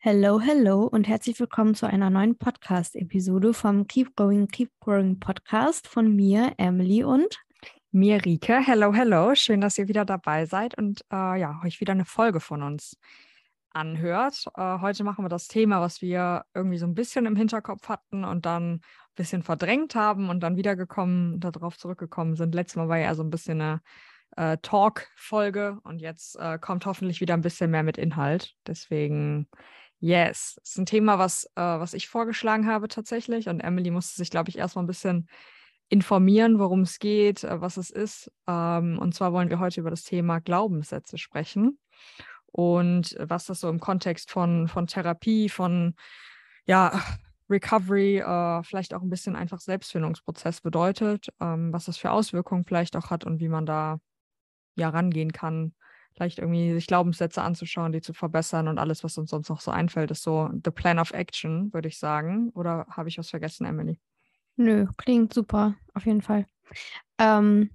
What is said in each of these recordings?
Hello, hello und herzlich willkommen zu einer neuen Podcast-Episode vom Keep Going, Keep Growing Podcast von mir, Emily und mir, Rike. Hello, hello. Schön, dass ihr wieder dabei seid und äh, ja, euch wieder eine Folge von uns anhört. Äh, heute machen wir das Thema, was wir irgendwie so ein bisschen im Hinterkopf hatten und dann ein bisschen verdrängt haben und dann wiedergekommen, darauf zurückgekommen sind. Letztes Mal war ja so ein bisschen eine äh, Talk-Folge und jetzt äh, kommt hoffentlich wieder ein bisschen mehr mit Inhalt. Deswegen Yes, das ist ein Thema, was, äh, was ich vorgeschlagen habe tatsächlich. Und Emily musste sich, glaube ich, erstmal ein bisschen informieren, worum es geht, äh, was es ist. Ähm, und zwar wollen wir heute über das Thema Glaubenssätze sprechen und was das so im Kontext von, von Therapie, von ja, Recovery, äh, vielleicht auch ein bisschen einfach Selbstfindungsprozess bedeutet, ähm, was das für Auswirkungen vielleicht auch hat und wie man da ja rangehen kann, vielleicht irgendwie sich Glaubenssätze anzuschauen, die zu verbessern und alles, was uns sonst noch so einfällt, ist so the plan of action, würde ich sagen. Oder habe ich was vergessen, Emily? Nö, klingt super, auf jeden Fall. Ähm,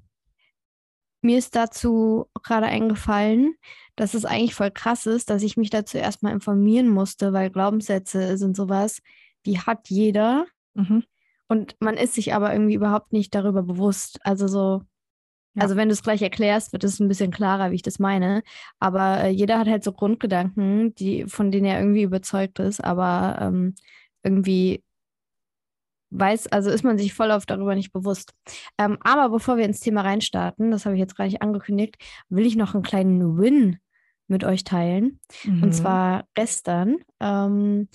mir ist dazu gerade eingefallen, dass es eigentlich voll krass ist, dass ich mich dazu erstmal informieren musste, weil Glaubenssätze sind sowas, die hat jeder. Mhm. Und man ist sich aber irgendwie überhaupt nicht darüber bewusst. Also so, ja. Also wenn du es gleich erklärst, wird es ein bisschen klarer, wie ich das meine. Aber äh, jeder hat halt so Grundgedanken, die, von denen er irgendwie überzeugt ist, aber ähm, irgendwie weiß, also ist man sich voll oft darüber nicht bewusst. Ähm, aber bevor wir ins Thema reinstarten, das habe ich jetzt gar nicht angekündigt, will ich noch einen kleinen Win mit euch teilen. Mhm. Und zwar gestern ähm,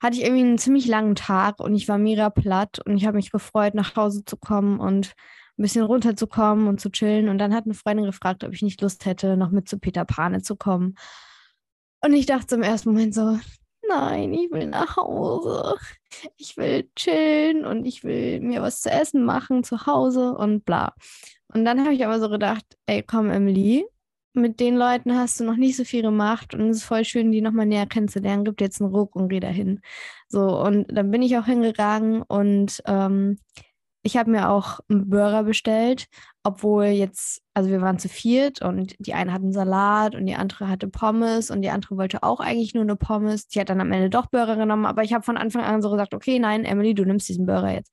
hatte ich irgendwie einen ziemlich langen Tag und ich war mega platt und ich habe mich gefreut, nach Hause zu kommen und ein bisschen runterzukommen und zu chillen. Und dann hat eine Freundin gefragt, ob ich nicht Lust hätte, noch mit zu Peter Pane zu kommen. Und ich dachte im ersten Moment so, nein, ich will nach Hause. Ich will chillen und ich will mir was zu essen machen zu Hause und bla. Und dann habe ich aber so gedacht, ey, komm, Emily, mit den Leuten hast du noch nicht so viel gemacht und es ist voll schön, die nochmal näher kennenzulernen. Gibt jetzt einen Ruck und geh dahin. So, und dann bin ich auch hingegangen und ähm, ich habe mir auch einen Burger bestellt, obwohl jetzt, also wir waren zu viert und die eine hatte einen Salat und die andere hatte Pommes und die andere wollte auch eigentlich nur eine Pommes. Die hat dann am Ende doch Burger genommen, aber ich habe von Anfang an so gesagt, okay, nein, Emily, du nimmst diesen Burger jetzt.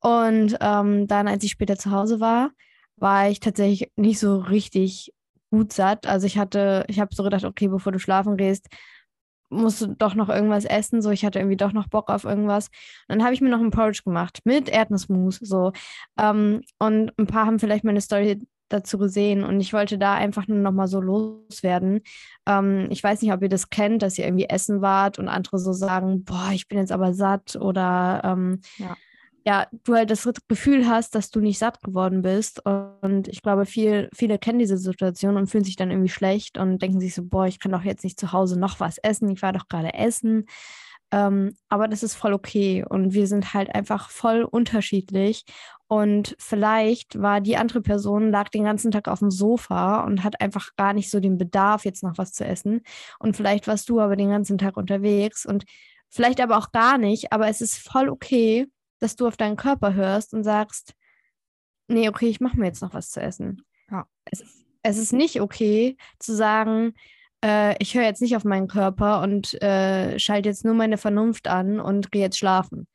Und ähm, dann, als ich später zu Hause war, war ich tatsächlich nicht so richtig gut satt. Also ich hatte, ich habe so gedacht, okay, bevor du schlafen gehst, musste doch noch irgendwas essen. So, ich hatte irgendwie doch noch Bock auf irgendwas. Und dann habe ich mir noch ein Porridge gemacht mit Erdnussmus. So. Ähm, und ein paar haben vielleicht meine Story dazu gesehen und ich wollte da einfach nur noch mal so loswerden. Ähm, ich weiß nicht, ob ihr das kennt, dass ihr irgendwie essen wart und andere so sagen, boah, ich bin jetzt aber satt oder ähm, ja ja, du halt das Gefühl hast, dass du nicht satt geworden bist. Und ich glaube, viel, viele kennen diese Situation und fühlen sich dann irgendwie schlecht und denken sich so, boah, ich kann doch jetzt nicht zu Hause noch was essen, ich war doch gerade essen. Ähm, aber das ist voll okay und wir sind halt einfach voll unterschiedlich. Und vielleicht war die andere Person, lag den ganzen Tag auf dem Sofa und hat einfach gar nicht so den Bedarf, jetzt noch was zu essen. Und vielleicht warst du aber den ganzen Tag unterwegs und vielleicht aber auch gar nicht. Aber es ist voll okay, dass du auf deinen Körper hörst und sagst, nee, okay, ich mache mir jetzt noch was zu essen. Ja. Es, ist, es ist nicht okay zu sagen, äh, ich höre jetzt nicht auf meinen Körper und äh, schalte jetzt nur meine Vernunft an und gehe jetzt schlafen,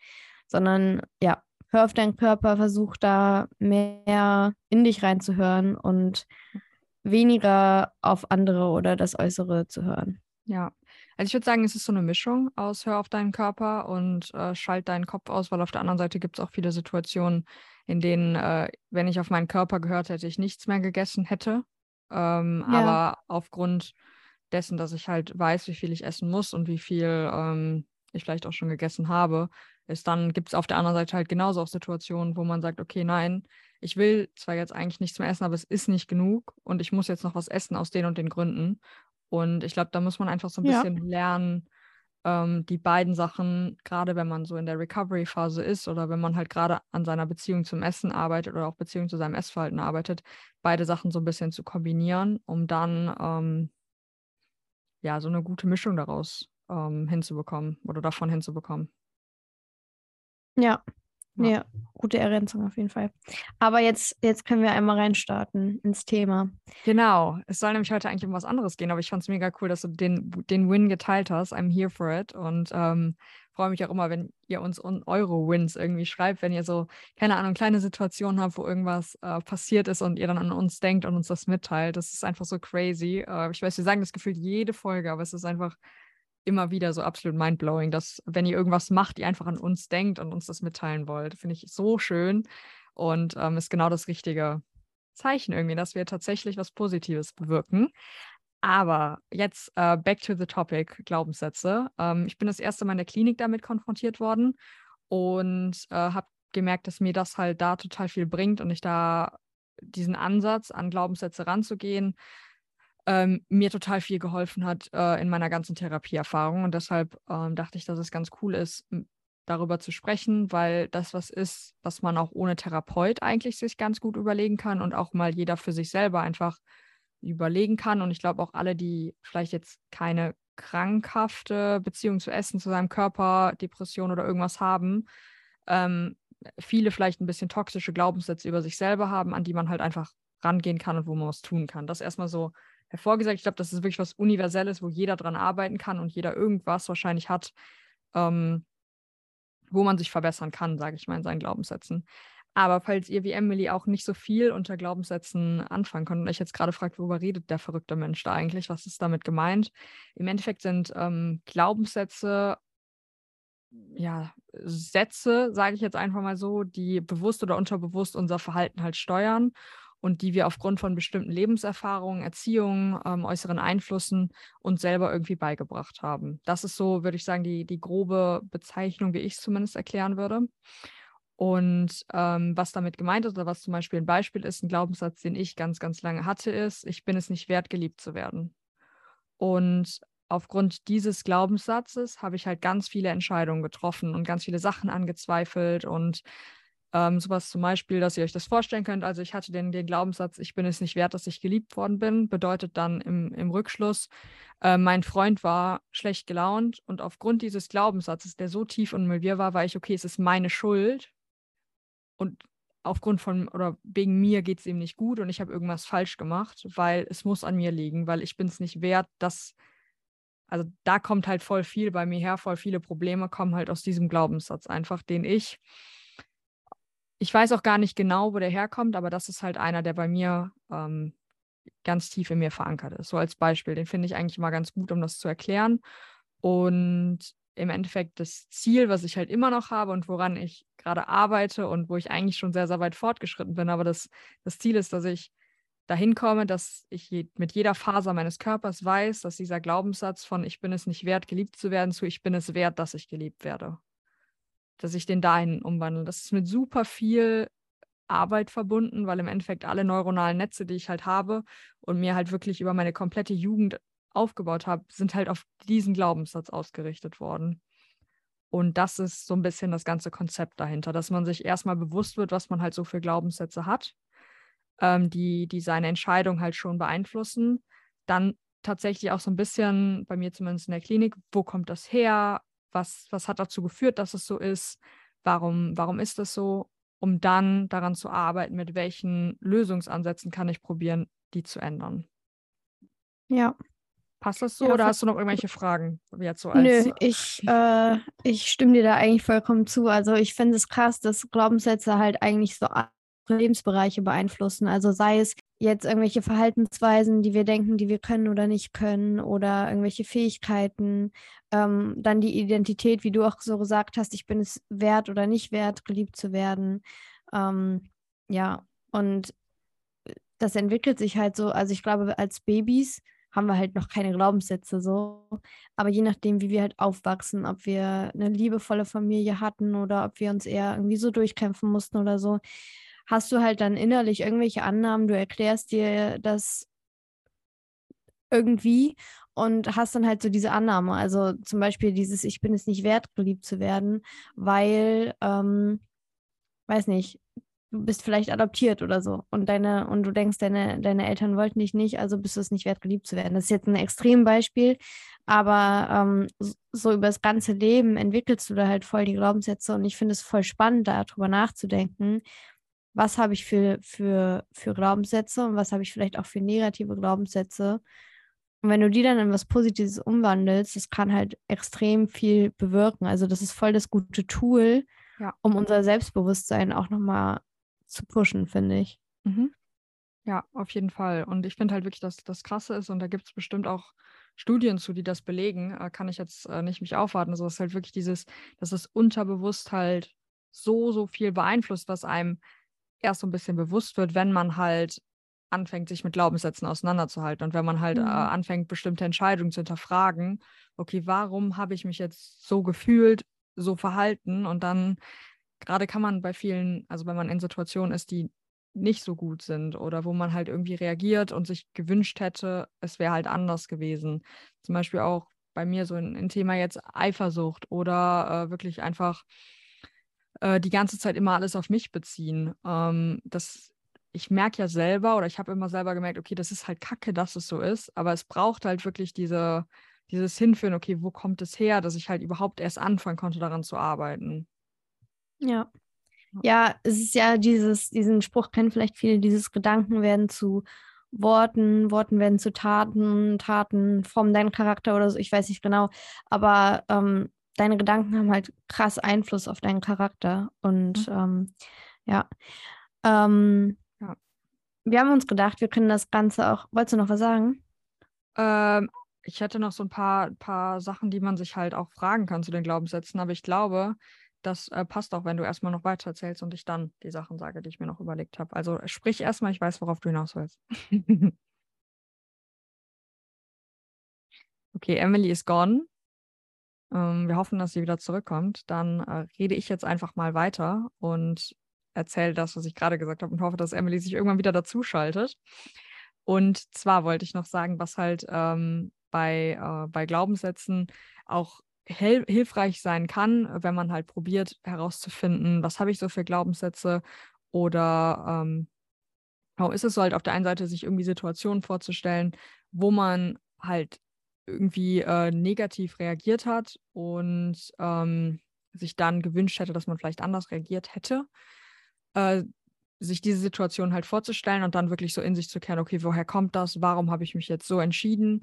sondern ja, hör auf deinen Körper, versuch da mehr in dich reinzuhören und weniger auf andere oder das Äußere zu hören. Ja, also ich würde sagen, es ist so eine Mischung aus Hör auf deinen Körper und äh, schalt deinen Kopf aus, weil auf der anderen Seite gibt es auch viele Situationen, in denen, äh, wenn ich auf meinen Körper gehört hätte, ich nichts mehr gegessen hätte. Ähm, ja. Aber aufgrund dessen, dass ich halt weiß, wie viel ich essen muss und wie viel ähm, ich vielleicht auch schon gegessen habe, ist dann gibt es auf der anderen Seite halt genauso auch Situationen, wo man sagt, okay, nein, ich will zwar jetzt eigentlich nichts mehr essen, aber es ist nicht genug und ich muss jetzt noch was essen aus den und den Gründen. Und ich glaube, da muss man einfach so ein bisschen ja. lernen, ähm, die beiden Sachen, gerade wenn man so in der Recovery-Phase ist oder wenn man halt gerade an seiner Beziehung zum Essen arbeitet oder auch Beziehung zu seinem Essverhalten arbeitet, beide Sachen so ein bisschen zu kombinieren, um dann ähm, ja so eine gute Mischung daraus ähm, hinzubekommen oder davon hinzubekommen. Ja, Ja. ja, gute Ergänzung auf jeden Fall. Aber jetzt, jetzt können wir einmal reinstarten ins Thema. Genau. Es soll nämlich heute eigentlich um was anderes gehen, aber ich fand es mega cool, dass du den, den Win geteilt hast. I'm here for it. Und ähm, freue mich auch immer, wenn ihr uns eure Wins irgendwie schreibt, wenn ihr so, keine Ahnung, kleine Situationen habt, wo irgendwas äh, passiert ist und ihr dann an uns denkt und uns das mitteilt. Das ist einfach so crazy. Äh, ich weiß, wir sagen das gefühlt jede Folge, aber es ist einfach immer wieder so absolut mindblowing, dass wenn ihr irgendwas macht, ihr einfach an uns denkt und uns das mitteilen wollt. Finde ich so schön und ähm, ist genau das richtige Zeichen irgendwie, dass wir tatsächlich was Positives bewirken. Aber jetzt äh, back to the topic, Glaubenssätze. Ähm, ich bin das erste Mal in der Klinik damit konfrontiert worden und äh, habe gemerkt, dass mir das halt da total viel bringt und ich da diesen Ansatz an Glaubenssätze ranzugehen, ähm, mir total viel geholfen hat äh, in meiner ganzen Therapieerfahrung. Und deshalb ähm, dachte ich, dass es ganz cool ist, darüber zu sprechen, weil das was ist, was man auch ohne Therapeut eigentlich sich ganz gut überlegen kann und auch mal jeder für sich selber einfach überlegen kann. Und ich glaube auch alle, die vielleicht jetzt keine krankhafte Beziehung zu Essen, zu seinem Körper, Depression oder irgendwas haben, ähm, viele vielleicht ein bisschen toxische Glaubenssätze über sich selber haben, an die man halt einfach rangehen kann und wo man was tun kann. Das erstmal so hervorgesagt. Ich glaube, das ist wirklich was Universelles, wo jeder dran arbeiten kann und jeder irgendwas wahrscheinlich hat, ähm, wo man sich verbessern kann, sage ich mal, in seinen Glaubenssätzen. Aber falls ihr wie Emily auch nicht so viel unter Glaubenssätzen anfangen könnt und euch jetzt gerade fragt, worüber redet der verrückte Mensch da eigentlich, was ist damit gemeint? Im Endeffekt sind ähm, Glaubenssätze ja, Sätze, sage ich jetzt einfach mal so, die bewusst oder unterbewusst unser Verhalten halt steuern und die wir aufgrund von bestimmten Lebenserfahrungen, Erziehungen, ähm, äußeren Einflüssen uns selber irgendwie beigebracht haben. Das ist so, würde ich sagen, die, die grobe Bezeichnung, wie ich es zumindest erklären würde. Und ähm, was damit gemeint ist, oder was zum Beispiel ein Beispiel ist, ein Glaubenssatz, den ich ganz, ganz lange hatte, ist, ich bin es nicht wert, geliebt zu werden. Und aufgrund dieses Glaubenssatzes habe ich halt ganz viele Entscheidungen getroffen und ganz viele Sachen angezweifelt und ähm, sowas zum Beispiel, dass ihr euch das vorstellen könnt. Also ich hatte den, den Glaubenssatz, ich bin es nicht wert, dass ich geliebt worden bin, bedeutet dann im, im Rückschluss, äh, mein Freund war schlecht gelaunt und aufgrund dieses Glaubenssatzes, der so tief und mir war, war ich, okay, es ist meine Schuld und aufgrund von oder wegen mir geht es ihm nicht gut und ich habe irgendwas falsch gemacht, weil es muss an mir liegen, weil ich bin es nicht wert, dass also da kommt halt voll viel bei mir her, voll viele Probleme kommen halt aus diesem Glaubenssatz einfach, den ich ich weiß auch gar nicht genau, wo der herkommt, aber das ist halt einer, der bei mir ähm, ganz tief in mir verankert ist. So als Beispiel. Den finde ich eigentlich mal ganz gut, um das zu erklären. Und im Endeffekt das Ziel, was ich halt immer noch habe und woran ich gerade arbeite und wo ich eigentlich schon sehr, sehr weit fortgeschritten bin. Aber das, das Ziel ist, dass ich dahin komme, dass ich mit jeder Faser meines Körpers weiß, dass dieser Glaubenssatz von ich bin es nicht wert, geliebt zu werden, zu ich bin es wert, dass ich geliebt werde dass ich den dahin umwandle. Das ist mit super viel Arbeit verbunden, weil im Endeffekt alle neuronalen Netze, die ich halt habe und mir halt wirklich über meine komplette Jugend aufgebaut habe, sind halt auf diesen Glaubenssatz ausgerichtet worden. Und das ist so ein bisschen das ganze Konzept dahinter, dass man sich erstmal bewusst wird, was man halt so für Glaubenssätze hat, ähm, die, die seine Entscheidung halt schon beeinflussen. Dann tatsächlich auch so ein bisschen, bei mir zumindest in der Klinik, wo kommt das her? Was, was hat dazu geführt, dass es so ist, warum, warum ist das so, um dann daran zu arbeiten, mit welchen Lösungsansätzen kann ich probieren, die zu ändern. Ja. Passt das so ja, oder hast du noch irgendwelche Fragen? Jetzt so als Nö, ich, äh, ich stimme dir da eigentlich vollkommen zu. Also ich finde es krass, dass Glaubenssätze halt eigentlich so Lebensbereiche beeinflussen. Also sei es jetzt irgendwelche Verhaltensweisen, die wir denken, die wir können oder nicht können, oder irgendwelche Fähigkeiten, ähm, dann die Identität, wie du auch so gesagt hast, ich bin es wert oder nicht wert, geliebt zu werden. Ähm, ja, und das entwickelt sich halt so, also ich glaube, als Babys haben wir halt noch keine Glaubenssätze so. Aber je nachdem, wie wir halt aufwachsen, ob wir eine liebevolle Familie hatten oder ob wir uns eher irgendwie so durchkämpfen mussten oder so, hast du halt dann innerlich irgendwelche Annahmen, du erklärst dir das irgendwie und hast dann halt so diese Annahme. Also zum Beispiel dieses, ich bin es nicht wert, geliebt zu werden, weil, ähm, weiß nicht, du bist vielleicht adoptiert oder so und deine und du denkst, deine, deine Eltern wollten dich nicht, also bist du es nicht wert, geliebt zu werden. Das ist jetzt ein Extrembeispiel, Aber ähm, so über das ganze Leben entwickelst du da halt voll die Glaubenssätze und ich finde es voll spannend, darüber nachzudenken, was habe ich für, für, für Glaubenssätze und was habe ich vielleicht auch für negative Glaubenssätze. Und wenn du die dann in was Positives umwandelst, das kann halt extrem viel bewirken. Also das ist voll das gute Tool, ja. um unser Selbstbewusstsein auch nochmal zu pushen, finde ich. Mhm. Ja, auf jeden Fall. Und ich finde halt wirklich, dass das Krasse ist, und da gibt es bestimmt auch Studien zu, die das belegen, äh, kann ich jetzt äh, nicht mich aufwarten. Also es ist halt wirklich dieses, dass es unterbewusst halt so, so viel beeinflusst, was einem erst so ein bisschen bewusst wird, wenn man halt anfängt, sich mit Glaubenssätzen auseinanderzuhalten und wenn man halt äh, mhm. äh, anfängt, bestimmte Entscheidungen zu hinterfragen, okay, warum habe ich mich jetzt so gefühlt, so verhalten und dann gerade kann man bei vielen, also wenn man in Situationen ist, die nicht so gut sind oder wo man halt irgendwie reagiert und sich gewünscht hätte, es wäre halt anders gewesen. Zum Beispiel auch bei mir so ein, ein Thema jetzt Eifersucht oder äh, wirklich einfach äh, die ganze Zeit immer alles auf mich beziehen. Ähm, das, ich merke ja selber oder ich habe immer selber gemerkt, okay, das ist halt kacke, dass es so ist, aber es braucht halt wirklich diese, dieses Hinführen, okay, wo kommt es her, dass ich halt überhaupt erst anfangen konnte, daran zu arbeiten. Ja. Ja, es ist ja dieses, diesen Spruch kennen vielleicht viele, dieses Gedanken werden zu Worten, Worten werden zu Taten, Taten formen deinen Charakter oder so, ich weiß nicht genau. Aber ähm, deine Gedanken haben halt krass Einfluss auf deinen Charakter. Und mhm. ähm, ja. Ähm, ja. Wir haben uns gedacht, wir können das Ganze auch. Wolltest du noch was sagen? Ähm, ich hätte noch so ein paar, paar Sachen, die man sich halt auch fragen kann zu den Glaubenssätzen, aber ich glaube, das äh, passt auch, wenn du erstmal noch weiter erzählst und ich dann die Sachen sage, die ich mir noch überlegt habe. Also sprich erstmal, ich weiß, worauf du hinaus willst. okay, Emily ist gone. Ähm, wir hoffen, dass sie wieder zurückkommt. Dann äh, rede ich jetzt einfach mal weiter und erzähle das, was ich gerade gesagt habe und hoffe, dass Emily sich irgendwann wieder dazuschaltet. Und zwar wollte ich noch sagen, was halt ähm, bei, äh, bei Glaubenssätzen auch hilfreich sein kann, wenn man halt probiert herauszufinden, was habe ich so für Glaubenssätze oder ähm, ist es so halt auf der einen Seite, sich irgendwie Situationen vorzustellen, wo man halt irgendwie äh, negativ reagiert hat und ähm, sich dann gewünscht hätte, dass man vielleicht anders reagiert hätte, äh, sich diese Situation halt vorzustellen und dann wirklich so in sich zu kehren, okay, woher kommt das? Warum habe ich mich jetzt so entschieden?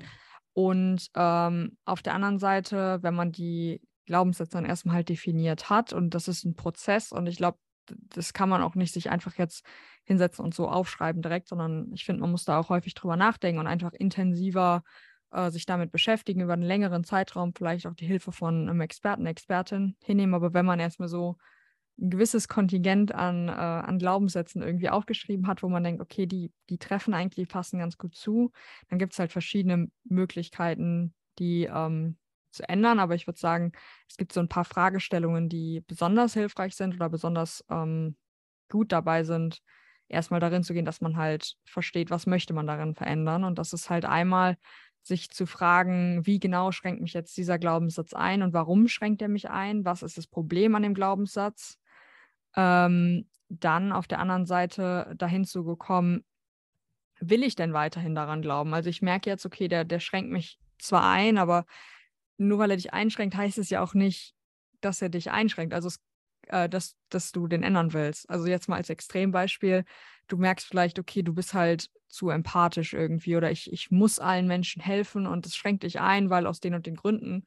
Und ähm, auf der anderen Seite, wenn man die Glaubenssätze dann erstmal halt definiert hat und das ist ein Prozess und ich glaube, das kann man auch nicht sich einfach jetzt hinsetzen und so aufschreiben direkt, sondern ich finde, man muss da auch häufig drüber nachdenken und einfach intensiver äh, sich damit beschäftigen, über einen längeren Zeitraum vielleicht auch die Hilfe von einem Experten, Expertin hinnehmen. Aber wenn man erstmal so ein gewisses Kontingent an, äh, an Glaubenssätzen irgendwie aufgeschrieben hat, wo man denkt, okay, die, die treffen eigentlich, passen ganz gut zu, dann gibt es halt verschiedene Möglichkeiten, die ähm, zu ändern. Aber ich würde sagen, es gibt so ein paar Fragestellungen, die besonders hilfreich sind oder besonders ähm, gut dabei sind, erstmal darin zu gehen, dass man halt versteht, was möchte man darin verändern. Und das ist halt einmal sich zu fragen, wie genau schränkt mich jetzt dieser Glaubenssatz ein und warum schränkt er mich ein? Was ist das Problem an dem Glaubenssatz? Ähm, dann auf der anderen Seite dahin zu gekommen, will ich denn weiterhin daran glauben? Also ich merke jetzt, okay, der, der schränkt mich zwar ein, aber nur weil er dich einschränkt, heißt es ja auch nicht, dass er dich einschränkt. Also äh, dass, dass du den ändern willst. Also jetzt mal als Extrembeispiel, du merkst vielleicht, okay, du bist halt zu empathisch irgendwie oder ich, ich muss allen Menschen helfen und das schränkt dich ein, weil aus den und den Gründen.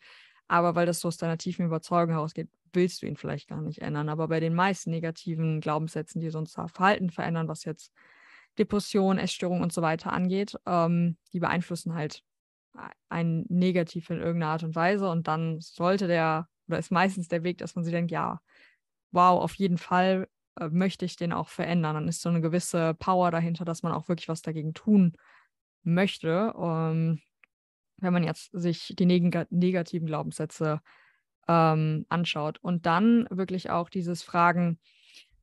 Aber weil das so aus deiner tiefen Überzeugung herausgeht, willst du ihn vielleicht gar nicht ändern. Aber bei den meisten negativen Glaubenssätzen, die sonst Verhalten verändern, was jetzt Depression, Essstörung und so weiter angeht, ähm, die beeinflussen halt einen negativ in irgendeiner Art und Weise. Und dann sollte der, oder ist meistens der Weg, dass man sich denkt, ja, wow, auf jeden Fall äh, möchte ich den auch verändern. Dann ist so eine gewisse Power dahinter, dass man auch wirklich was dagegen tun möchte. Ähm, wenn man jetzt sich die neg negativen Glaubenssätze ähm, anschaut. Und dann wirklich auch dieses Fragen,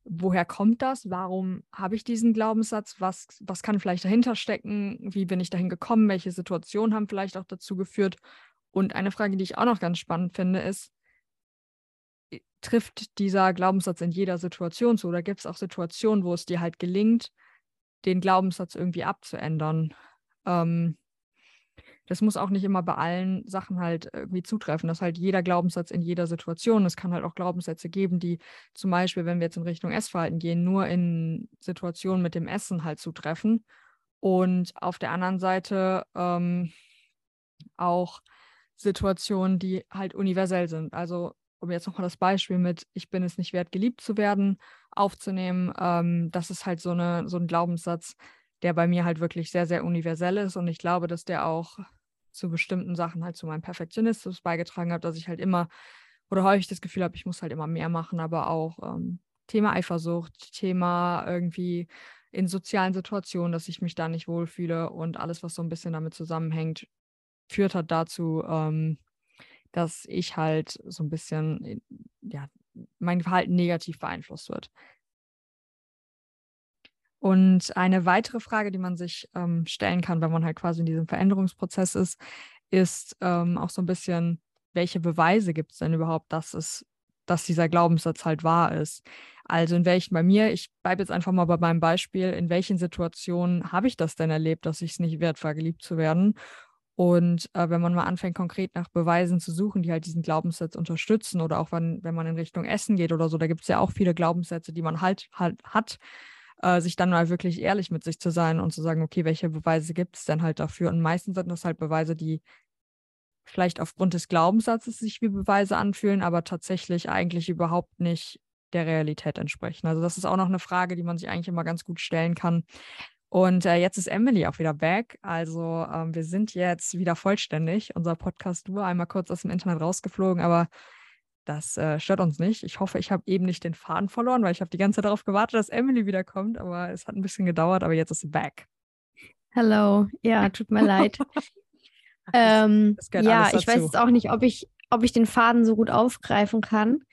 woher kommt das? Warum habe ich diesen Glaubenssatz? Was, was kann vielleicht dahinter stecken? Wie bin ich dahin gekommen? Welche Situationen haben vielleicht auch dazu geführt? Und eine Frage, die ich auch noch ganz spannend finde, ist, trifft dieser Glaubenssatz in jeder Situation zu? Oder gibt es auch Situationen, wo es dir halt gelingt, den Glaubenssatz irgendwie abzuändern? Ähm, das muss auch nicht immer bei allen Sachen halt irgendwie zutreffen. dass halt jeder Glaubenssatz in jeder Situation. Es kann halt auch Glaubenssätze geben, die zum Beispiel, wenn wir jetzt in Richtung Essverhalten gehen, nur in Situationen mit dem Essen halt zutreffen. Und auf der anderen Seite ähm, auch Situationen, die halt universell sind. Also um jetzt nochmal das Beispiel mit Ich bin es nicht wert, geliebt zu werden, aufzunehmen, ähm, das ist halt so, eine, so ein Glaubenssatz, der bei mir halt wirklich sehr, sehr universell ist. Und ich glaube, dass der auch zu bestimmten Sachen halt zu meinem Perfektionismus beigetragen hat, dass ich halt immer oder häufig das Gefühl habe, ich muss halt immer mehr machen, aber auch ähm, Thema Eifersucht, Thema irgendwie in sozialen Situationen, dass ich mich da nicht wohlfühle und alles, was so ein bisschen damit zusammenhängt, führt halt dazu, ähm, dass ich halt so ein bisschen, ja, mein Verhalten negativ beeinflusst wird. Und eine weitere Frage, die man sich ähm, stellen kann, wenn man halt quasi in diesem Veränderungsprozess ist, ist ähm, auch so ein bisschen, welche Beweise gibt es denn überhaupt, dass es, dass dieser Glaubenssatz halt wahr ist? Also in welchen, bei mir, ich bleibe jetzt einfach mal bei meinem Beispiel, in welchen Situationen habe ich das denn erlebt, dass ich es nicht wert war, geliebt zu werden? Und äh, wenn man mal anfängt, konkret nach Beweisen zu suchen, die halt diesen Glaubenssatz unterstützen, oder auch wenn, wenn man in Richtung Essen geht oder so, da gibt es ja auch viele Glaubenssätze, die man halt, halt hat, äh, sich dann mal wirklich ehrlich mit sich zu sein und zu sagen, okay, welche Beweise gibt es denn halt dafür? Und meistens sind das halt Beweise, die vielleicht aufgrund des Glaubenssatzes sich wie Beweise anfühlen, aber tatsächlich eigentlich überhaupt nicht der Realität entsprechen. Also das ist auch noch eine Frage, die man sich eigentlich immer ganz gut stellen kann. Und äh, jetzt ist Emily auch wieder back. Also ähm, wir sind jetzt wieder vollständig. Unser Podcast nur einmal kurz aus dem Internet rausgeflogen, aber das äh, stört uns nicht. Ich hoffe, ich habe eben nicht den Faden verloren, weil ich habe die ganze Zeit darauf gewartet, dass Emily wiederkommt, aber es hat ein bisschen gedauert, aber jetzt ist sie back. Hallo, ja, tut mir leid. ähm, ja, ich weiß jetzt auch nicht, ob ich, ob ich den Faden so gut aufgreifen kann.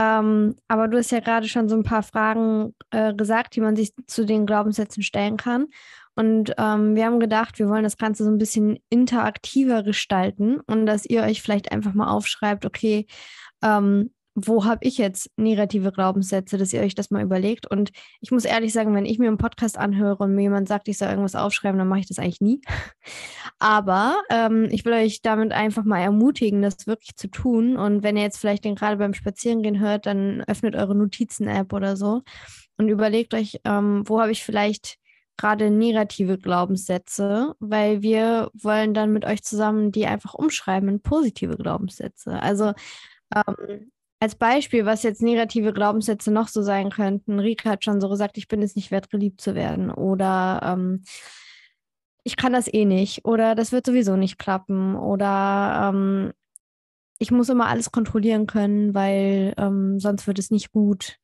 Ähm, aber du hast ja gerade schon so ein paar Fragen äh, gesagt, die man sich zu den Glaubenssätzen stellen kann. Und ähm, wir haben gedacht, wir wollen das Ganze so ein bisschen interaktiver gestalten und dass ihr euch vielleicht einfach mal aufschreibt, okay, ähm, wo habe ich jetzt negative Glaubenssätze, dass ihr euch das mal überlegt. Und ich muss ehrlich sagen, wenn ich mir einen Podcast anhöre und mir jemand sagt, ich soll irgendwas aufschreiben, dann mache ich das eigentlich nie. Aber ähm, ich will euch damit einfach mal ermutigen, das wirklich zu tun. Und wenn ihr jetzt vielleicht den gerade beim Spazierengehen hört, dann öffnet eure Notizen-App oder so und überlegt euch, ähm, wo habe ich vielleicht gerade negative Glaubenssätze, weil wir wollen dann mit euch zusammen die einfach umschreiben in positive Glaubenssätze. Also ähm, als Beispiel, was jetzt negative Glaubenssätze noch so sein könnten. Rika hat schon so gesagt, ich bin es nicht wert, geliebt zu werden. Oder ähm, ich kann das eh nicht. Oder das wird sowieso nicht klappen. Oder ähm, ich muss immer alles kontrollieren können, weil ähm, sonst wird es nicht gut.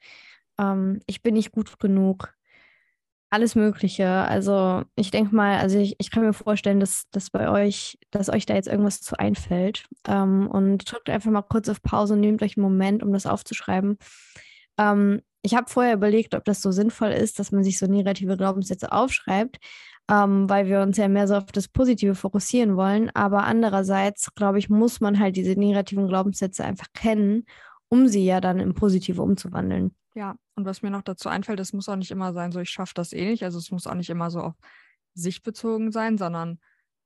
Ähm, ich bin nicht gut genug alles Mögliche. Also ich denke mal, also ich, ich kann mir vorstellen, dass, dass bei euch, dass euch da jetzt irgendwas zu einfällt. Ähm, und drückt einfach mal kurz auf Pause und nehmt euch einen Moment, um das aufzuschreiben. Ähm, ich habe vorher überlegt, ob das so sinnvoll ist, dass man sich so negative Glaubenssätze aufschreibt, ähm, weil wir uns ja mehr so auf das Positive fokussieren wollen. Aber andererseits, glaube ich, muss man halt diese negativen Glaubenssätze einfach kennen, um sie ja dann in positive umzuwandeln. Ja, und was mir noch dazu einfällt, es muss auch nicht immer sein, so ich schaffe das eh nicht. Also es muss auch nicht immer so auf sich bezogen sein, sondern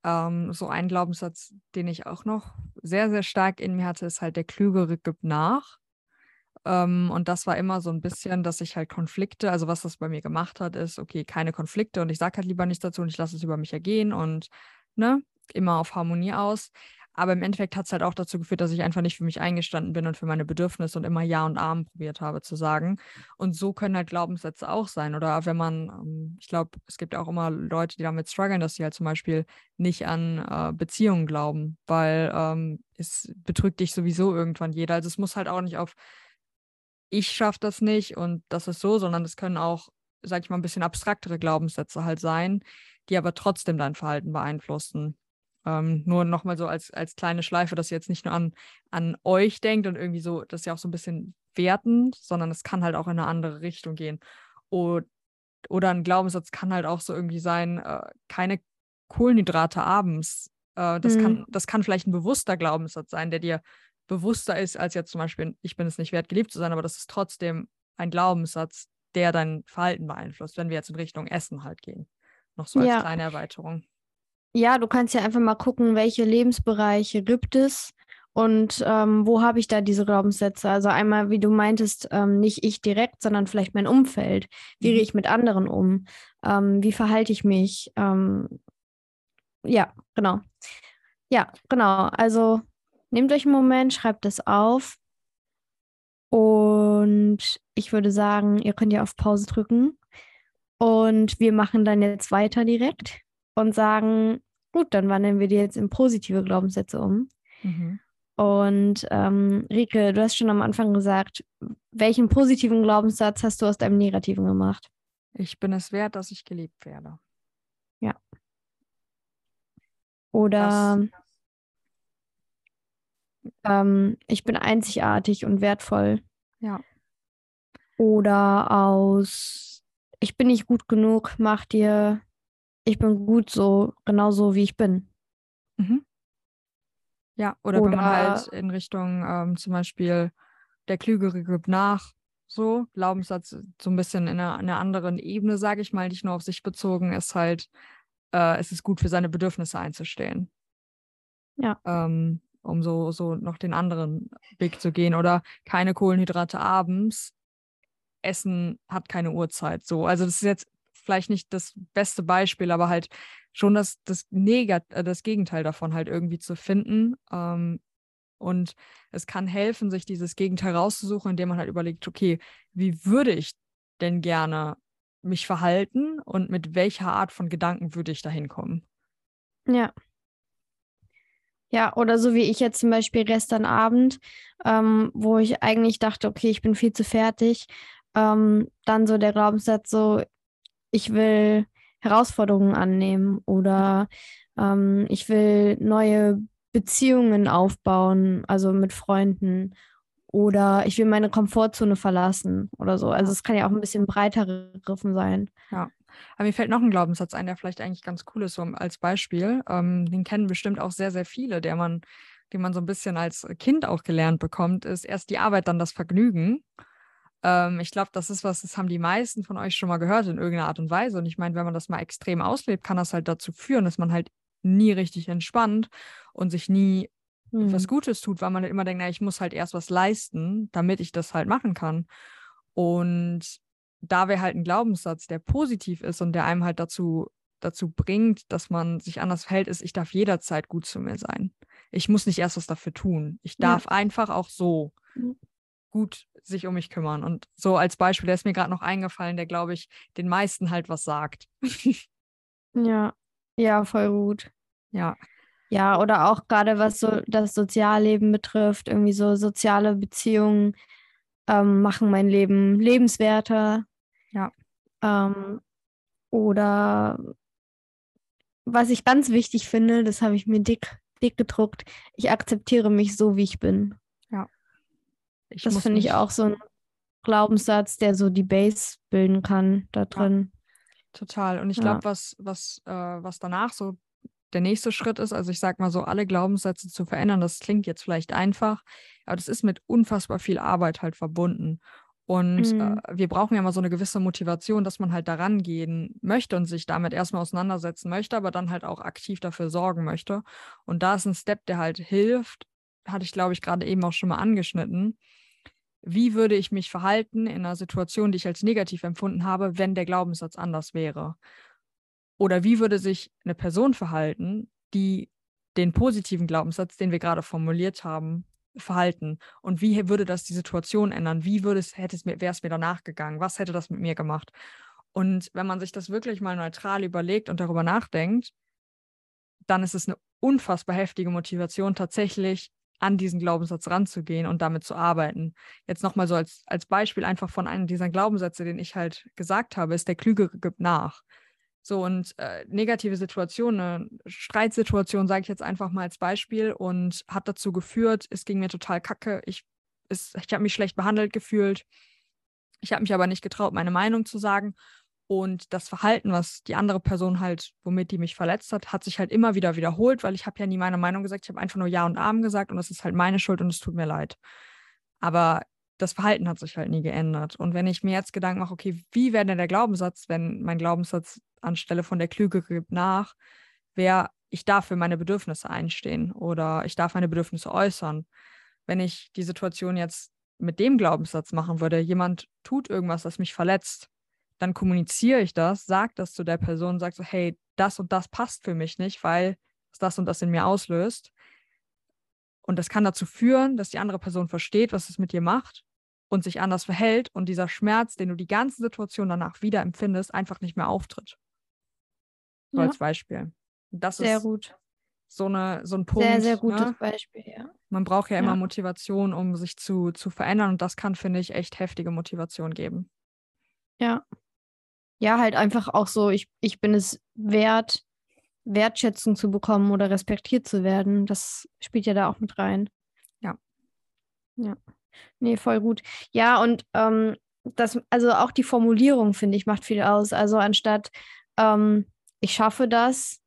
ähm, so ein Glaubenssatz, den ich auch noch sehr, sehr stark in mir hatte, ist halt der Klügere gibt nach. Ähm, und das war immer so ein bisschen, dass ich halt Konflikte, also was das bei mir gemacht hat, ist, okay, keine Konflikte und ich sage halt lieber nichts dazu und ich lasse es über mich ergehen und ne, immer auf Harmonie aus. Aber im Endeffekt hat es halt auch dazu geführt, dass ich einfach nicht für mich eingestanden bin und für meine Bedürfnisse und immer Ja und Arm probiert habe zu sagen. Und so können halt Glaubenssätze auch sein. Oder wenn man, ähm, ich glaube, es gibt auch immer Leute, die damit strugglen, dass sie halt zum Beispiel nicht an äh, Beziehungen glauben, weil ähm, es betrügt dich sowieso irgendwann jeder. Also es muss halt auch nicht auf ich schaffe das nicht und das ist so, sondern es können auch, sag ich mal, ein bisschen abstraktere Glaubenssätze halt sein, die aber trotzdem dein Verhalten beeinflussen. Ähm, nur nochmal so als, als kleine Schleife, dass ihr jetzt nicht nur an, an euch denkt und irgendwie so, das ist ja auch so ein bisschen wertend, sondern es kann halt auch in eine andere Richtung gehen. Und, oder ein Glaubenssatz kann halt auch so irgendwie sein, äh, keine Kohlenhydrate abends. Äh, das, mhm. kann, das kann vielleicht ein bewusster Glaubenssatz sein, der dir bewusster ist, als jetzt zum Beispiel, ich bin es nicht wert, geliebt zu sein, aber das ist trotzdem ein Glaubenssatz, der dein Verhalten beeinflusst, wenn wir jetzt in Richtung Essen halt gehen. Noch so als ja. kleine Erweiterung. Ja, du kannst ja einfach mal gucken, welche Lebensbereiche gibt es und ähm, wo habe ich da diese Glaubenssätze. Also einmal, wie du meintest, ähm, nicht ich direkt, sondern vielleicht mein Umfeld. Wie Mhm. gehe ich mit anderen um? Ähm, wie verhalte ich mich? Ähm, ja, genau. Ja, genau. Also nehmt euch einen Moment, schreibt es auf und ich würde sagen, ihr könnt ja auf Pause drücken und wir machen dann jetzt weiter direkt und sagen, gut, dann wandeln wir die jetzt in positive Glaubenssätze um. Mhm. Und ähm, Rike, du hast schon am Anfang gesagt, welchen positiven Glaubenssatz hast du aus deinem negativen gemacht? Ich bin es wert, dass ich geliebt werde. Oder ähm, ich bin einzigartig und wertvoll. Ja. Oder aus ich bin nicht gut genug, mach dir, ich bin gut so, genau so wie ich bin. Mhm. Ja, oder, wenn man halt Oder- in Richtung ähm, zum Beispiel der Klügere gibt nach, so, Glaubenssatz so ein bisschen in einer, einer anderen Ebene, sage ich mal, nicht nur auf sich bezogen, ist halt, äh, es ist gut für seine Bedürfnisse einzustehen. Ja. Ähm, um so, so noch den anderen Weg zu gehen. Oder keine Kohlenhydrate abends. Essen hat keine Uhrzeit. So, also das ist jetzt vielleicht nicht das beste Beispiel, aber halt schon das, das, Negat äh, das Gegenteil davon halt irgendwie zu finden. Ähm, und es kann helfen, sich dieses Gegenteil rauszusuchen, indem man halt überlegt, okay, wie würde ich denn gerne mich verhalten und mit welcher Art von Gedanken würde ich da hinkommen? Ja. Ja, oder so wie ich jetzt zum Beispiel gestern Abend, ähm, wo ich eigentlich dachte, okay, ich bin viel zu fertig. Ähm, dann so der Glaubenssatz, so, ich will Herausforderungen annehmen oder ähm, ich will neue Beziehungen aufbauen, also mit Freunden. Oder ich will meine Komfortzone verlassen oder so. Also Ja. es kann ja auch ein bisschen breiter gegriffen sein. Aber mir fällt noch ein Glaubenssatz ein, der vielleicht eigentlich ganz cool ist, so als Beispiel. Ähm, den kennen bestimmt auch sehr, sehr viele, der man, den man so ein bisschen als Kind auch gelernt bekommt, ist erst die Arbeit, dann das Vergnügen. Ähm, ich glaube, das ist was, das haben die meisten von euch schon mal gehört in irgendeiner Art und Weise. Und ich meine, wenn man das mal extrem auslebt, kann das halt dazu führen, dass man halt nie richtig entspannt und sich nie was Hm. Gutes tut, weil man halt immer denkt, na, ich muss halt erst was leisten, damit ich das halt machen kann. Und da wäre halt ein Glaubenssatz, der positiv ist und der einem halt dazu, dazu bringt, dass man sich anders verhält, ist, ich darf jederzeit gut zu mir sein. Ich muss nicht erst was dafür tun. Ich Ja. darf einfach auch so Mhm. gut sich um mich kümmern. Und so als Beispiel, der ist mir gerade noch eingefallen, der, glaube ich, den meisten halt was sagt. Ja, ja, voll gut. ja, Ja, oder auch gerade was so das Sozialleben betrifft, irgendwie so soziale Beziehungen ähm, machen mein Leben lebenswerter. Ja. Ähm, oder was ich ganz wichtig finde, das habe ich mir dick, dick gedruckt, ich akzeptiere mich so, wie ich bin. Ich Das finde ich auch so ein Glaubenssatz, der so die Base bilden kann da drin. Total. Und ich Ja. glaube, was, was, äh, was danach so der nächste Schritt ist, also ich sag mal so, alle Glaubenssätze zu verändern, das klingt jetzt vielleicht einfach, aber das ist mit unfassbar viel Arbeit halt verbunden. Und Mhm. äh, wir brauchen ja mal so eine gewisse Motivation, dass man halt daran gehen möchte und sich damit erstmal auseinandersetzen möchte, aber dann halt auch aktiv dafür sorgen möchte. Und da ist ein Step, der halt hilft, hatte ich, glaube ich, gerade eben auch schon mal angeschnitten. Wie würde ich mich verhalten in einer Situation, die ich als negativ empfunden habe, wenn der Glaubenssatz anders wäre? Oder wie würde sich eine Person verhalten, die den positiven Glaubenssatz, den wir gerade formuliert haben, verhalten? Und wie würde das die Situation ändern? Wie würde es, hätte es mir, wäre es mir danach gegangen? Was hätte das mit mir gemacht? Und wenn man sich das wirklich mal neutral überlegt und darüber nachdenkt, dann ist es eine unfassbar heftige Motivation, tatsächlich an diesen Glaubenssatz ranzugehen und damit zu arbeiten. Jetzt nochmal so als, als Beispiel einfach von einem dieser Glaubenssätze, den ich halt gesagt habe, ist der Klügere gibt nach. So und äh, negative Situationen, eine Streitsituation, sage ich jetzt einfach mal als Beispiel und hat dazu geführt, es ging mir total kacke, ich, ich habe mich schlecht behandelt gefühlt, ich habe mich aber nicht getraut, meine Meinung zu sagen und das Verhalten, was die andere Person halt, womit die mich verletzt hat, hat sich halt immer wieder wiederholt, weil ich habe ja nie meine Meinung gesagt, ich habe einfach nur Ja und Amen gesagt und das ist halt meine Schuld und es tut mir leid. Aber das Verhalten hat sich halt nie geändert. Und wenn ich mir jetzt Gedanken mache, okay, wie wäre denn der Glaubenssatz, wenn mein Glaubenssatz anstelle von der Klüge gibt nach, wäre, ich darf für meine Bedürfnisse einstehen oder ich darf meine Bedürfnisse äußern. Wenn ich die Situation jetzt mit dem Glaubenssatz machen würde, jemand tut irgendwas, das mich verletzt, dann kommuniziere ich das, sage das zu der Person, sage so, hey, das und das passt für mich nicht, weil es das und das in mir auslöst. Und das kann dazu führen, dass die andere Person versteht, was es mit dir macht und sich anders verhält und dieser Schmerz, den du die ganze Situation danach wieder empfindest, einfach nicht mehr auftritt. So ja. als Beispiel. Das sehr ist gut. So, eine, so ein Punkt. Sehr, sehr gutes ne? Beispiel, ja. Man braucht ja immer ja. Motivation, um sich zu, zu verändern und das kann, finde ich, echt heftige Motivation geben. Ja. Ja, halt einfach auch so, ich, ich bin es wert, Wertschätzung zu bekommen oder respektiert zu werden. Das spielt ja da auch mit rein. Ja. Ja. Nee, voll gut. Ja, und ähm, das, also auch die Formulierung, finde ich, macht viel aus. Also anstatt ähm, ich schaffe das,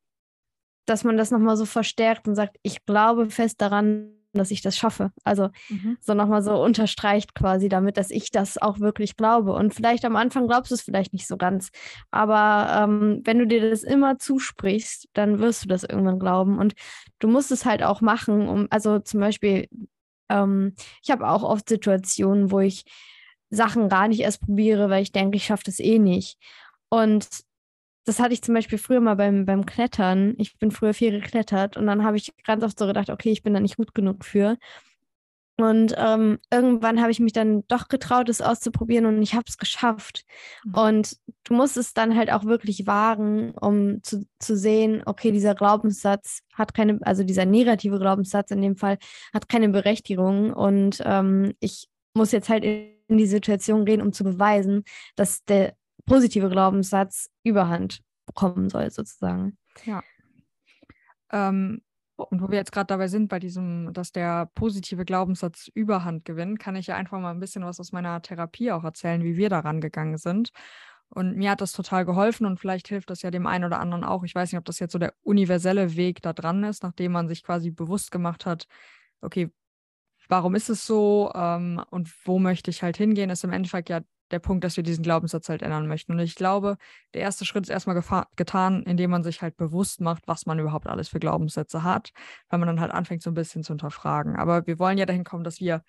dass man das nochmal so verstärkt und sagt, ich glaube fest daran, dass ich das schaffe. Also mhm. so nochmal so unterstreicht quasi damit, dass ich das auch wirklich glaube. Und vielleicht am Anfang glaubst du es vielleicht nicht so ganz, aber ähm, wenn du dir das immer zusprichst, dann wirst du das irgendwann glauben. Und du musst es halt auch machen, um, also zum Beispiel, ähm, ich habe auch oft Situationen, wo ich Sachen gar nicht erst probiere, weil ich denke, ich schaffe das eh nicht. Und das hatte ich zum Beispiel früher mal beim, beim Klettern. Ich bin früher viel geklettert und dann habe ich ganz oft so gedacht, okay, ich bin da nicht gut genug für. Und ähm, irgendwann habe ich mich dann doch getraut, es auszuprobieren und ich habe es geschafft. Mhm. Und du musst es dann halt auch wirklich wagen, um zu, zu sehen, okay, dieser Glaubenssatz hat keine, also dieser negative Glaubenssatz in dem Fall, hat keine Berechtigung. Und ähm, ich muss jetzt halt in die Situation gehen, um zu beweisen, dass der positive Glaubenssatz Überhand bekommen soll, sozusagen. Ja. Ähm, und wo wir jetzt gerade dabei sind, bei diesem, dass der positive Glaubenssatz Überhand gewinnt, kann ich ja einfach mal ein bisschen was aus meiner Therapie auch erzählen, wie wir daran gegangen sind. Und mir hat das total geholfen und vielleicht hilft das ja dem einen oder anderen auch. Ich weiß nicht, ob das jetzt so der universelle Weg da dran ist, nachdem man sich quasi bewusst gemacht hat, okay, warum ist es so ähm, und wo möchte ich halt hingehen, ist im Endeffekt ja der Punkt, dass wir diesen Glaubenssatz halt ändern möchten. Und ich glaube, der erste Schritt ist erstmal getan, indem man sich halt bewusst macht, was man überhaupt alles für Glaubenssätze hat, weil man dann halt anfängt, so ein bisschen zu hinterfragen. Aber wir wollen ja dahin kommen, dass wir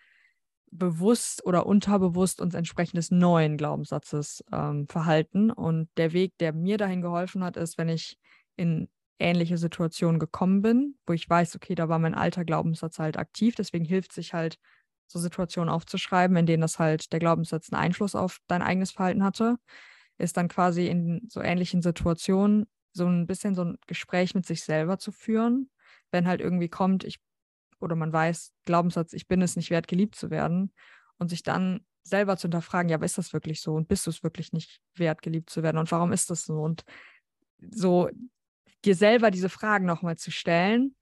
bewusst oder unterbewusst uns entsprechend des neuen Glaubenssatzes ähm, verhalten. Und der Weg, der mir dahin geholfen hat, ist, wenn ich in ähnliche Situationen gekommen bin, wo ich weiß, okay, da war mein alter Glaubenssatz halt aktiv, deswegen hilft sich halt so Situationen aufzuschreiben, in denen das halt der Glaubenssatz einen Einfluss auf dein eigenes Verhalten hatte, ist dann quasi in so ähnlichen Situationen so ein bisschen so ein Gespräch mit sich selber zu führen, wenn halt irgendwie kommt, ich oder man weiß, Glaubenssatz, ich bin es nicht wert, geliebt zu werden und sich dann selber zu hinterfragen, ja, aber ist das wirklich so? Und bist du es wirklich nicht wert, geliebt zu werden? Und warum ist das so? Und so dir selber diese Fragen nochmal zu stellen,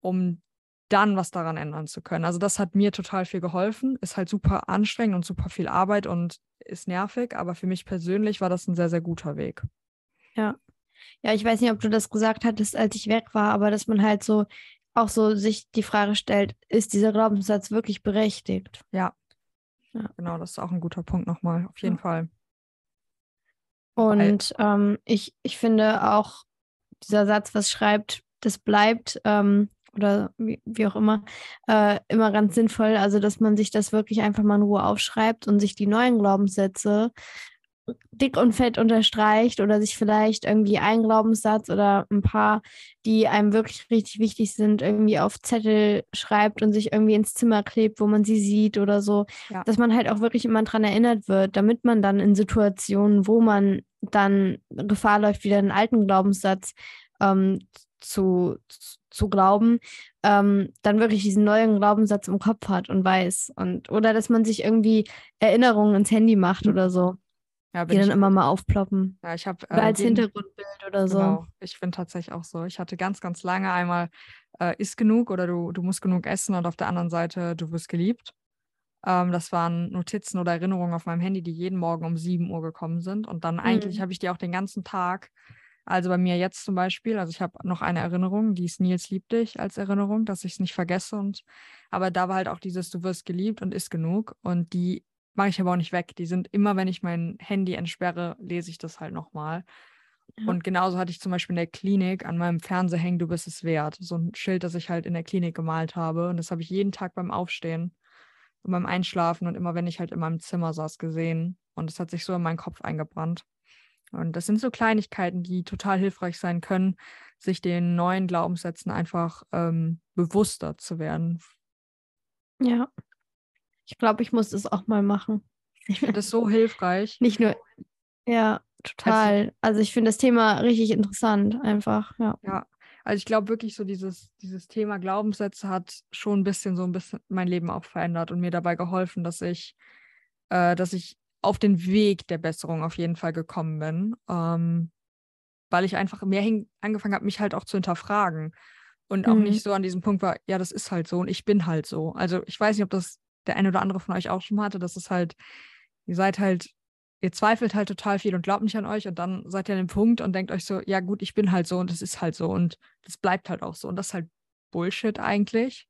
um dann was daran ändern zu können. Also das hat mir total viel geholfen. Ist halt super anstrengend und super viel Arbeit und ist nervig, aber für mich persönlich war das ein sehr, sehr guter Weg. Ja. Ja, ich weiß nicht, ob du das gesagt hattest, als ich weg war, aber dass man halt so auch so sich die Frage stellt, ist dieser Glaubenssatz wirklich berechtigt? Ja. ja. Genau, das ist auch ein guter Punkt nochmal, auf jeden ja. Fall. Und ähm, ich, ich finde auch dieser Satz, was schreibt, das bleibt, ähm, oder wie, wie auch immer, äh, immer ganz sinnvoll. Also, dass man sich das wirklich einfach mal in Ruhe aufschreibt und sich die neuen Glaubenssätze dick und fett unterstreicht oder sich vielleicht irgendwie einen Glaubenssatz oder ein paar, die einem wirklich richtig wichtig sind, irgendwie auf Zettel schreibt und sich irgendwie ins Zimmer klebt, wo man sie sieht oder so, ja. dass man halt auch wirklich immer dran erinnert wird, damit man dann in Situationen, wo man dann Gefahr läuft, wieder einen alten Glaubenssatz ähm, zu, zu glauben, ähm, dann wirklich diesen neuen Glaubenssatz im Kopf hat und weiß. Und, oder dass man sich irgendwie Erinnerungen ins Handy macht oder so. Ja, die dann immer mal aufploppen. Ja, ich habe äh, als jeden, Hintergrundbild oder so. Genau, ich bin tatsächlich auch so. Ich hatte ganz, ganz lange einmal äh, ist genug oder du, du musst genug essen und auf der anderen Seite du wirst geliebt. Ähm, das waren Notizen oder Erinnerungen auf meinem Handy, die jeden Morgen um 7 Uhr gekommen sind. Und dann mhm. eigentlich habe ich die auch den ganzen Tag also bei mir jetzt zum Beispiel, also ich habe noch eine Erinnerung, die ist Nils liebt dich als Erinnerung, dass ich es nicht vergesse. Und aber da war halt auch dieses, du wirst geliebt und ist genug. Und die mache ich aber auch nicht weg. Die sind immer, wenn ich mein Handy entsperre, lese ich das halt nochmal. Ja. Und genauso hatte ich zum Beispiel in der Klinik an meinem Fernseher hängen, du bist es wert. So ein Schild, das ich halt in der Klinik gemalt habe. Und das habe ich jeden Tag beim Aufstehen und beim Einschlafen und immer, wenn ich halt in meinem Zimmer saß, gesehen. Und es hat sich so in meinen Kopf eingebrannt. Und das sind so Kleinigkeiten, die total hilfreich sein können, sich den neuen Glaubenssätzen einfach ähm, bewusster zu werden. Ja. Ich glaube, ich muss das auch mal machen. Ich finde das so hilfreich. Nicht nur, ja, total. Also ich finde das Thema richtig interessant, einfach, ja. Ja, also ich glaube wirklich so dieses, dieses Thema Glaubenssätze hat schon ein bisschen so ein bisschen mein Leben auch verändert und mir dabei geholfen, dass ich, äh, dass ich auf den Weg der Besserung auf jeden Fall gekommen bin. Ähm, weil ich einfach mehr angefangen habe, mich halt auch zu hinterfragen. Und auch mhm. nicht so an diesem Punkt war, ja, das ist halt so und ich bin halt so. Also ich weiß nicht, ob das der eine oder andere von euch auch schon hatte, dass es halt, ihr seid halt, ihr zweifelt halt total viel und glaubt nicht an euch und dann seid ihr an dem Punkt und denkt euch so, ja gut, ich bin halt so und es ist halt so und das bleibt halt auch so. Und das ist halt Bullshit eigentlich.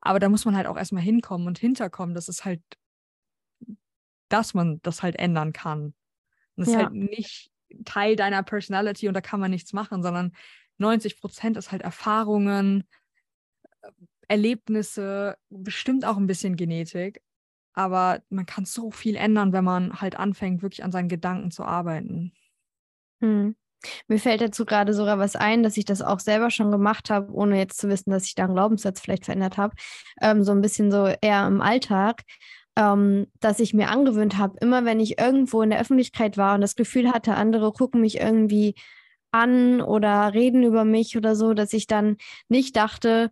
Aber da muss man halt auch erstmal hinkommen und hinterkommen, dass es halt, dass man das halt ändern kann. Und das ja. ist halt nicht Teil deiner Personality und da kann man nichts machen, sondern 90 Prozent ist halt Erfahrungen, Erlebnisse, bestimmt auch ein bisschen Genetik. Aber man kann so viel ändern, wenn man halt anfängt, wirklich an seinen Gedanken zu arbeiten. Hm. Mir fällt dazu gerade sogar was ein, dass ich das auch selber schon gemacht habe, ohne jetzt zu wissen, dass ich da einen Glaubenssatz vielleicht verändert habe. Ähm, so ein bisschen so eher im Alltag, ähm, dass ich mir angewöhnt habe, immer wenn ich irgendwo in der Öffentlichkeit war und das Gefühl hatte, andere gucken mich irgendwie an oder reden über mich oder so, dass ich dann nicht dachte,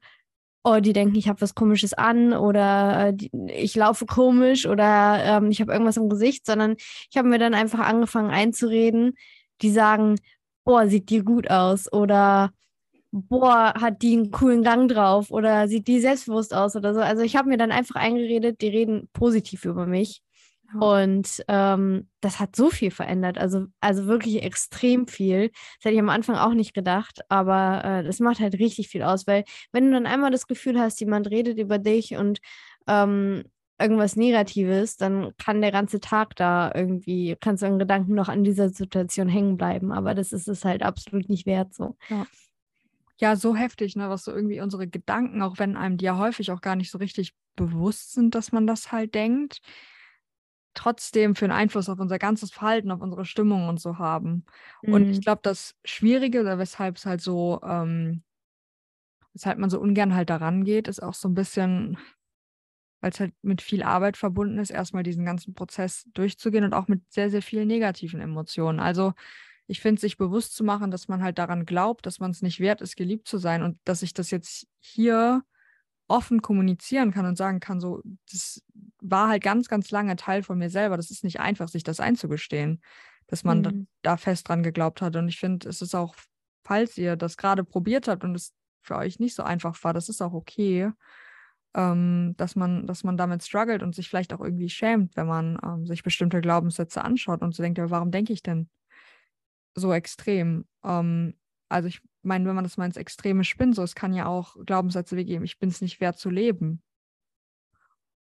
oh, die denken, ich habe was Komisches an oder äh, ich laufe komisch oder ähm, ich habe irgendwas im Gesicht, sondern ich habe mir dann einfach angefangen einzureden, die sagen, boah, sieht die gut aus oder boah, hat die einen coolen Gang drauf oder sieht die selbstbewusst aus oder so. Also ich habe mir dann einfach eingeredet, die reden positiv über mich. Und ähm, das hat so viel verändert, also, also wirklich extrem viel. Das hätte ich am Anfang auch nicht gedacht, aber äh, das macht halt richtig viel aus, weil wenn du dann einmal das Gefühl hast, jemand redet über dich und ähm, irgendwas Negatives, dann kann der ganze Tag da irgendwie, kannst du in Gedanken noch an dieser Situation hängen bleiben, aber das ist es halt absolut nicht wert so. Ja. Ja, so heftig, ne, was so irgendwie unsere Gedanken, auch wenn einem die ja häufig auch gar nicht so richtig bewusst sind, dass man das halt denkt, trotzdem für einen Einfluss auf unser ganzes Verhalten, auf unsere Stimmung und so haben. Mhm. Und ich mhm. glaube, das Schwierige oder weshalb es halt so, ähm, weshalb man so ungern halt daran geht, ist auch so ein bisschen, weil es halt mit viel Arbeit verbunden ist, erstmal diesen ganzen Prozess durchzugehen und auch mit sehr, sehr vielen negativen Emotionen. Also ich finde, sich bewusst zu machen, dass man halt daran glaubt, dass man es nicht wert ist, geliebt zu sein und dass ich das jetzt hier offen kommunizieren kann und sagen kann, so, das war halt ganz, ganz lange Teil von mir selber. Das ist nicht einfach, sich das einzugestehen, dass man mhm. da, fest dran geglaubt hat. Und ich finde, es ist auch, falls ihr das gerade probiert habt und es für euch nicht so einfach war, das ist auch okay, ähm, dass man, dass man damit struggelt und sich vielleicht auch irgendwie schämt, wenn man ähm, sich bestimmte Glaubenssätze anschaut und so denkt, ja, warum denke ich denn so extrem? Ähm, also ich meine, wenn man das mal ins Extreme spinnt, so es kann ja auch Glaubenssätze wie geben, ich bin es nicht wert zu leben.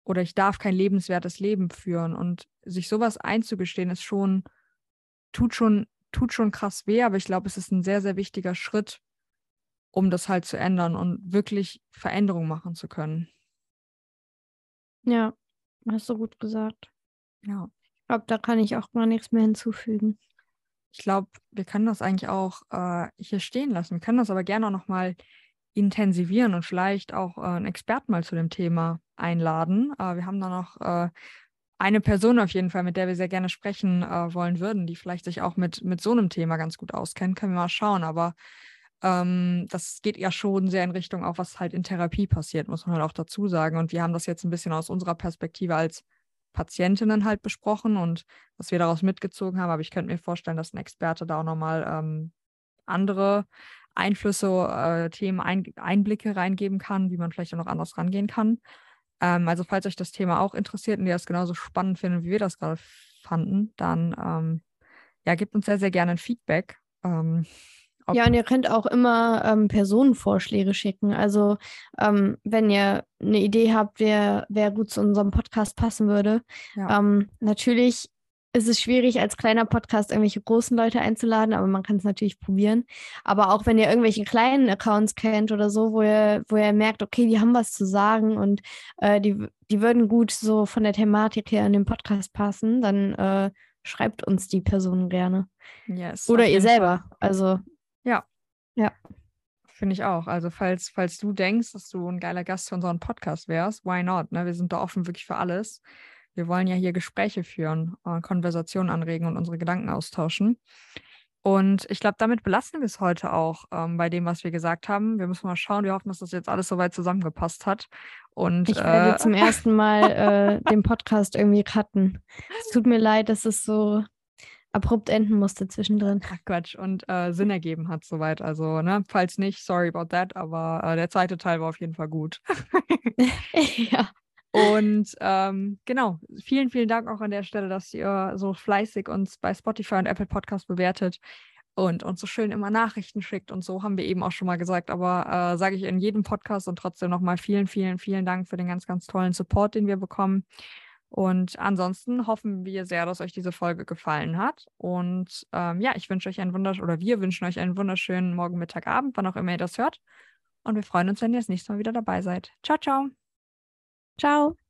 Oder ich darf kein lebenswertes Leben führen. Und sich sowas einzugestehen, ist schon, tut schon, tut schon krass weh, aber ich glaube, es ist ein sehr, sehr wichtiger Schritt, um das halt zu ändern und wirklich Veränderungen machen zu können. Ja, hast du gut gesagt. Ja. Ich glaube, da kann ich auch gar nichts mehr hinzufügen ich glaube, wir können das eigentlich auch äh, hier stehen lassen. Wir können das aber gerne auch nochmal intensivieren und vielleicht auch äh, einen Experten mal zu dem Thema einladen. Äh, wir haben da noch äh, eine Person auf jeden Fall, mit der wir sehr gerne sprechen äh, wollen würden, die vielleicht sich auch mit, mit so einem Thema ganz gut auskennt. Können wir mal schauen. Aber ähm, das geht ja schon sehr in Richtung auch, was halt in Therapie passiert, muss man halt auch dazu sagen. Und wir haben das jetzt ein bisschen aus unserer Perspektive als Patientinnen halt besprochen und was wir daraus mitgezogen haben. Aber ich könnte mir vorstellen, dass ein Experte da auch nochmal ähm, andere Einflüsse, äh, Themen, ein, Einblicke reingeben kann, wie man vielleicht auch noch anders rangehen kann. Ähm, also falls euch das Thema auch interessiert und ihr das genauso spannend findet, wie wir das gerade fanden, dann ähm, ja, gebt uns sehr, sehr gerne ein Feedback. Ähm, ja, und ihr könnt auch immer ähm, Personenvorschläge schicken. Also ähm, wenn ihr eine Idee habt, wer, wer gut zu unserem Podcast passen würde. Ja. Ähm, natürlich es ist schwierig, als kleiner Podcast irgendwelche großen Leute einzuladen, aber man kann es natürlich probieren. Aber auch wenn ihr irgendwelche kleinen Accounts kennt oder so, wo ihr, wo ihr merkt, okay, die haben was zu sagen und äh, die, die würden gut so von der Thematik her in den Podcast passen, dann äh, schreibt uns die Personen gerne. Yes, oder ihr selber. Also. Ja. Ja. Finde ich auch. Also, falls, falls du denkst, dass du ein geiler Gast für unseren Podcast wärst, why not? Ne? Wir sind da offen wirklich für alles. Wir wollen ja hier Gespräche führen, äh, Konversationen anregen und unsere Gedanken austauschen. Und ich glaube, damit belassen wir es heute auch ähm, bei dem, was wir gesagt haben. Wir müssen mal schauen. Wir hoffen, dass das jetzt alles soweit zusammengepasst hat. Und, ich werde äh, zum ersten Mal äh, den Podcast irgendwie cutten. Es tut mir leid, dass es so abrupt enden musste zwischendrin. Ach Quatsch. Und äh, Sinn ergeben hat soweit. Also, ne, falls nicht, sorry about that, aber äh, der zweite Teil war auf jeden Fall gut. ja. Und ähm, genau, vielen, vielen Dank auch an der Stelle, dass ihr so fleißig uns bei Spotify und Apple Podcast bewertet und uns so schön immer Nachrichten schickt und so, haben wir eben auch schon mal gesagt, aber äh, sage ich in jedem Podcast und trotzdem nochmal vielen, vielen, vielen Dank für den ganz, ganz tollen Support, den wir bekommen. Und ansonsten hoffen wir sehr, dass euch diese Folge gefallen hat. Und ähm, ja, ich wünsche euch einen wunderschönen, oder wir wünschen euch einen wunderschönen Morgen, Mittag, Abend, wann auch immer ihr das hört. Und wir freuen uns, wenn ihr das nächste Mal wieder dabei seid. Ciao, ciao. Ciao.